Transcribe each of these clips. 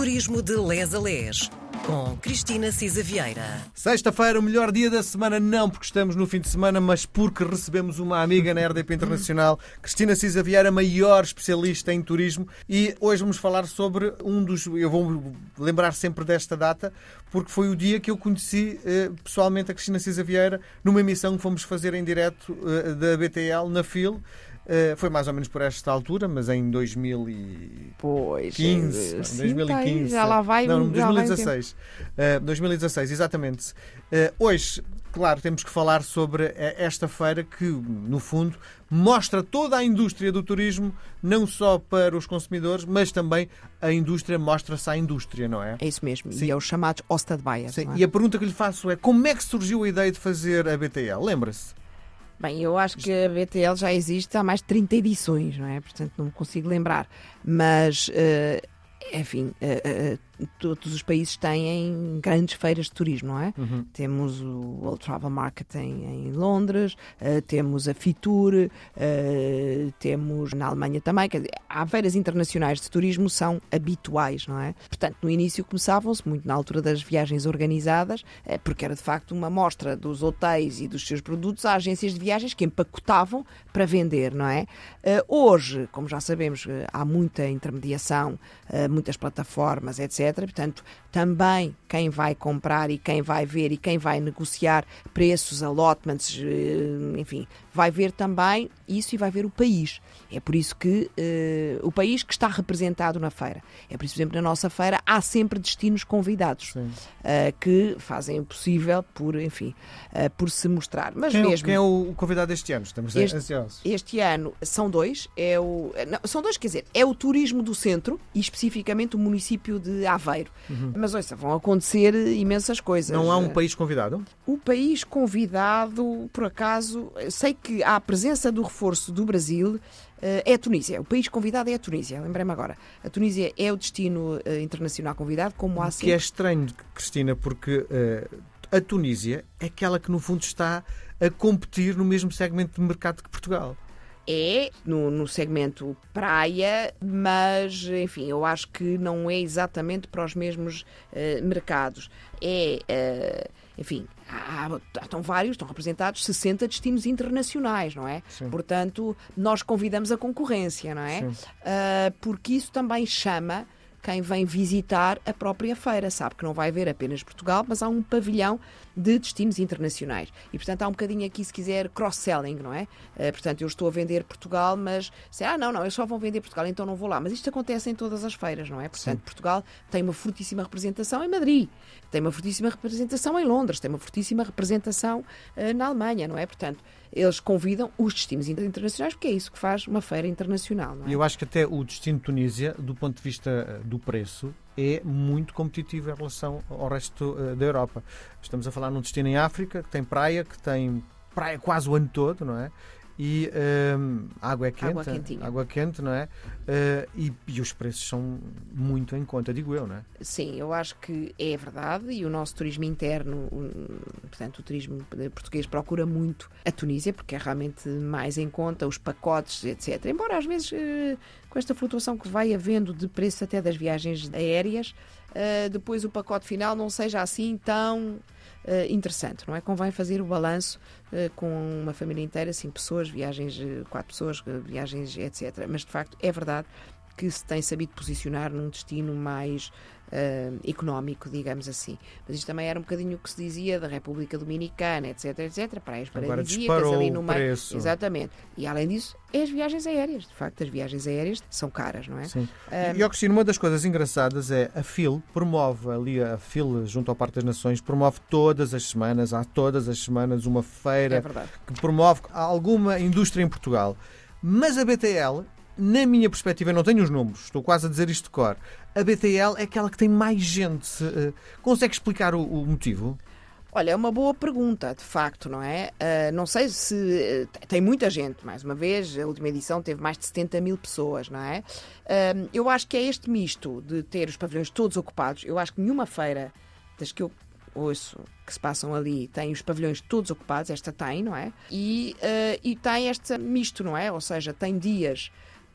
Turismo de Les a Les, com Cristina Cisa Vieira. Sexta-feira, o melhor dia da semana, não porque estamos no fim de semana, mas porque recebemos uma amiga na RDP Internacional, Cristina Cisa Vieira, maior especialista em turismo, e hoje vamos falar sobre um dos. Eu vou lembrar sempre desta data, porque foi o dia que eu conheci eh, pessoalmente a Cristina Cisa Vieira numa emissão que fomos fazer em direto eh, da BTL na FIL. Uh, foi mais ou menos por esta altura, mas em 2015. Pois, 2015. já lá vai Não, já 2016. Vai uh, 2016, exatamente. Uh, hoje, claro, temos que falar sobre esta feira que, no fundo, mostra toda a indústria do turismo, não só para os consumidores, mas também a indústria mostra-se à indústria, não é? É isso mesmo. Sim. E é os chamados Ostad Sim. É? E a pergunta que lhe faço é como é que surgiu a ideia de fazer a BTL? Lembra-se? Bem, eu acho que a BTL já existe há mais de 30 edições, não é? Portanto, não me consigo lembrar. Mas, uh, enfim, uh, uh, todos os países têm grandes feiras de turismo, não é? Uhum. Temos o World Travel Market em, em Londres, uh, temos a Fitur, uh, temos na Alemanha também. Quer dizer, há feiras internacionais de turismo são habituais, não é? Portanto, no início começavam-se muito na altura das viagens organizadas, uh, porque era de facto uma mostra dos hotéis e dos seus produtos a agências de viagens que empacotavam para vender, não é? hoje, como já sabemos, há muita intermediação, muitas plataformas, etc Portanto, também quem vai comprar e quem vai ver e quem vai negociar preços, allotments, eh, enfim, vai ver também isso e vai ver o país. É por isso que uh, o país que está representado na feira. É por isso, por exemplo, na nossa feira há sempre destinos convidados uh, que fazem o possível por, enfim, uh, por se mostrar. Mas quem, mesmo, quem é o convidado este ano? Estamos este, ansiosos. Este ano são dois. É o, não, são dois, quer dizer, é o turismo do centro e especificamente o município de Aveiro. Uhum. Mas ouça, vão acontecer imensas coisas. Não há um país convidado? O país convidado, por acaso, sei que há a presença do reforço do Brasil eh, é a Tunísia. O país convidado é a Tunísia, lembrei-me agora. A Tunísia é o destino uh, internacional convidado, como há sempre. Que é estranho, Cristina, porque uh, a Tunísia é aquela que, no fundo, está a competir no mesmo segmento de mercado que Portugal. É no, no segmento praia, mas enfim, eu acho que não é exatamente para os mesmos uh, mercados. É, enfim, há, estão vários, estão representados 60 destinos internacionais, não é? Sim. Portanto, nós convidamos a concorrência, não é? Uh, porque isso também chama quem vem visitar a própria feira. Sabe que não vai ver apenas Portugal, mas há um pavilhão de destinos internacionais. E, portanto, há um bocadinho aqui, se quiser, cross-selling, não é? Uh, portanto, eu estou a vender Portugal, mas, se, ah, não, não, eu só vou vender Portugal, então não vou lá. Mas isto acontece em todas as feiras, não é? Portanto, Sim. Portugal tem uma fortíssima representação em Madrid, tem uma fortíssima representação em Londres, tem uma fortíssima representação uh, na Alemanha, não é? Portanto, eles convidam os destinos internacionais, porque é isso que faz uma feira internacional. Não é? Eu acho que até o destino Tunísia, do ponto de vista eh, do preço, é muito competitivo em relação ao resto uh, da Europa. Estamos a falar num destino em África, que tem praia, que tem praia quase o ano todo, não é? E um, água é quente, água, água quente, não é? Uh, e, e, os preços são muito em conta, digo eu, não é? Sim, eu acho que é verdade e o nosso turismo interno, portanto, o turismo português procura muito a Tunísia porque é realmente mais em conta, os pacotes, etc. Embora às vezes uh, com esta flutuação que vai havendo de preço até das viagens aéreas, depois o pacote final não seja assim tão uh, interessante, não é? Convém fazer o balanço uh, com uma família inteira, cinco pessoas, viagens, quatro pessoas, viagens, etc. Mas de facto é verdade que se tem sabido posicionar num destino mais uh, económico, digamos assim. Mas isto também era um bocadinho o que se dizia da República Dominicana, etc, etc, praias paradisíacas ali no meio. Preço. Exatamente. E além disso, é as viagens aéreas. De facto, as viagens aéreas são caras, não é? Sim. Um... E, Cristina, uma das coisas engraçadas é a FIL promove ali, a FIL, junto ao Parque das Nações, promove todas as semanas, há todas as semanas, uma feira é que promove alguma indústria em Portugal. Mas a BTL na minha perspectiva, eu não tenho os números, estou quase a dizer isto de cor. A BTL é aquela que tem mais gente. Uh, consegue explicar o, o, motivo? Olha, é uma boa pergunta, de facto, não é? Uh, não sei se. Uh, tem muita gente, mais uma vez, a última edição teve mais de 70 mil pessoas, não é? eu acho que é este misto de ter os pavilhões todos ocupados. Eu acho que nenhuma feira das que eu ouço que se passam ali tem os pavilhões todos ocupados, esta tem, não é? E, e tem este misto, não é? Ou seja, tem dias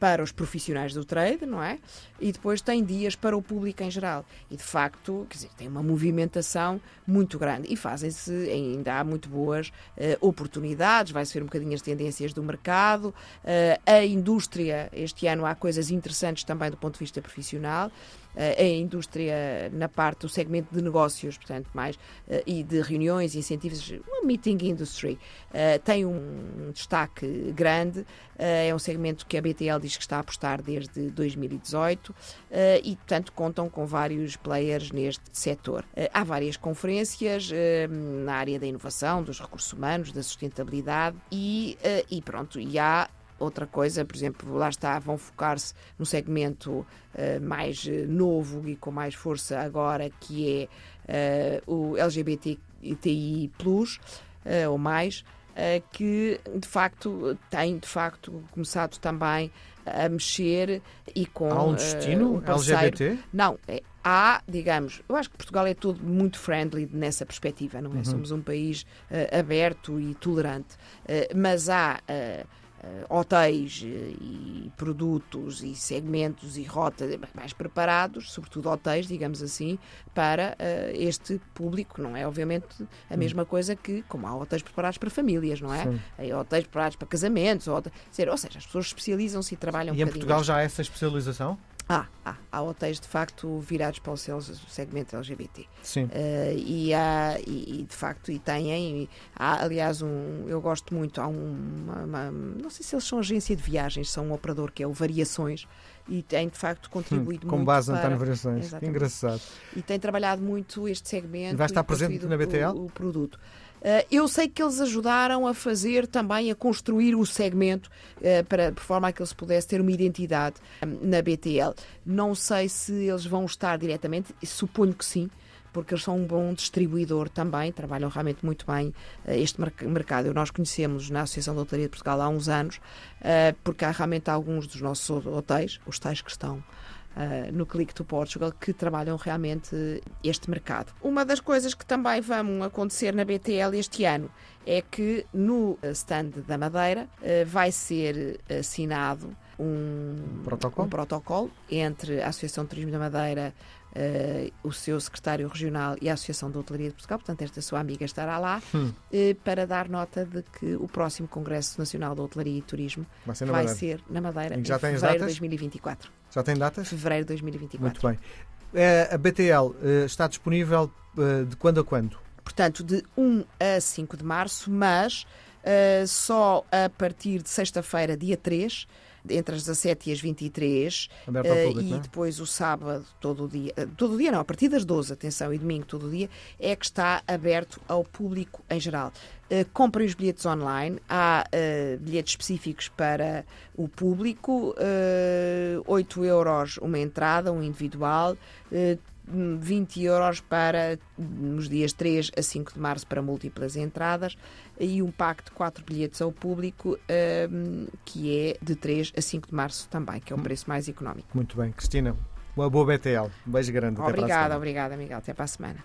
para os profissionais do trade, não é? E depois tem dias para o público em geral. E de facto, quer dizer, tem uma movimentação muito grande e fazem-se ainda há muito boas uh, oportunidades, vai-se ver um bocadinho as tendências do mercado. Uh, a indústria, este ano há coisas interessantes também do ponto de vista profissional. Eh, a indústria na parte do segmento de negócios, portanto, mais eh, e de reuniões e incentivos, uma meeting industry, eh, tem um destaque grande. É um segmento que a BTL diz que está a apostar desde 2018 e, portanto, contam com vários players neste setor. Há várias conferências na área da inovação, dos recursos humanos, da sustentabilidade e, e pronto, e há outra coisa, por exemplo, lá está, vão focar-se no segmento uh, mais uh, novo e com mais força agora, que é uh, o LGBTI, ou mais, que de facto tem de facto começado também a mexer e com. Há um destino um LGBT? Não, é, há, digamos, eu acho que Portugal é todo muito friendly nessa perspectiva, não é? Uhum. Somos um país aberto e tolerante, mas há uh, hotéis uh, e produtos e segmentos e rotas mais preparados, sobretudo hotéis, digamos assim, para este público. Não é, obviamente, a hum. mesma coisa que, como há hotéis preparados para famílias, não é? Sim. Há hotéis preparados para casamentos, ou, ou seja, as pessoas especializam-se e trabalham E um em Portugal já há essa especialização? Há, há, há hotéis de facto virados para o segmento LGBT. Sim. Uh, e, há, e, e, de facto e têm, há, aliás, um, eu gosto muito, há uma, uma, não sei se eles são agência de viagens, são um operador que é o Variações e tem de facto contribuído hum, muito. Com base para... António Variações. Que engraçado. E tem trabalhado muito este segmento. E vai estar presente na BTL? O, o produto. Eh, eu sei que eles ajudaram a fazer também, a construir o segmento eh, para, de forma a que eles pudessem ter uma identidade eh, na BTL. Não sei se eles vão estar diretamente, suponho que sim porque eles são um bom distribuidor também, trabalham realmente muito bem este mercado. Nós conhecemos na Associação de Hotelaria de Portugal há uns anos, porque há realmente alguns dos nossos hotéis, os tais que estão uh, no Click to Portugal que trabalham realmente este mercado. Uma das coisas que também vão acontecer na BTL este ano é que no stand da Madeira uh, vai ser assinado um protocolo? um protocolo entre a Associação de Turismo da Madeira, uh, o seu secretário regional e a Associação de Hotelaria de Portugal, portanto, esta sua amiga estará lá, hum. uh, para dar nota de que o próximo Congresso Nacional de Hotelaria e Turismo vai ser na vai Madeira, ser na Madeira em fevereiro de 2024. Já tem datas? Fevereiro de 2024. Muito bem. Uh, a BTL está disponível de quando a quando? Portanto, de 1 a 5 de março, mas só a partir de sexta-feira, dia 3, entre as 17 e as 23 Aberto ao público, uh, e é? depois o sábado todo o dia, uh, todo o dia não, a partir das 12, atenção, e domingo todo o dia, é que está aberto ao público em geral. Uh, comprem os bilhetes online, há uh, bilhetes específicos para o público, uh, 8 euros uma entrada, um individual, 20 euros para nos dias 3 a 5 de março para múltiplas entradas e um pack de 4 bilhetes ao público um, que é de 3 a 5 de março também, que é o preço mais económico. Muito bem. Cristina, uma boa BTL. Um beijo grande. Obrigada, obrigada, Miguel. Até para a semana.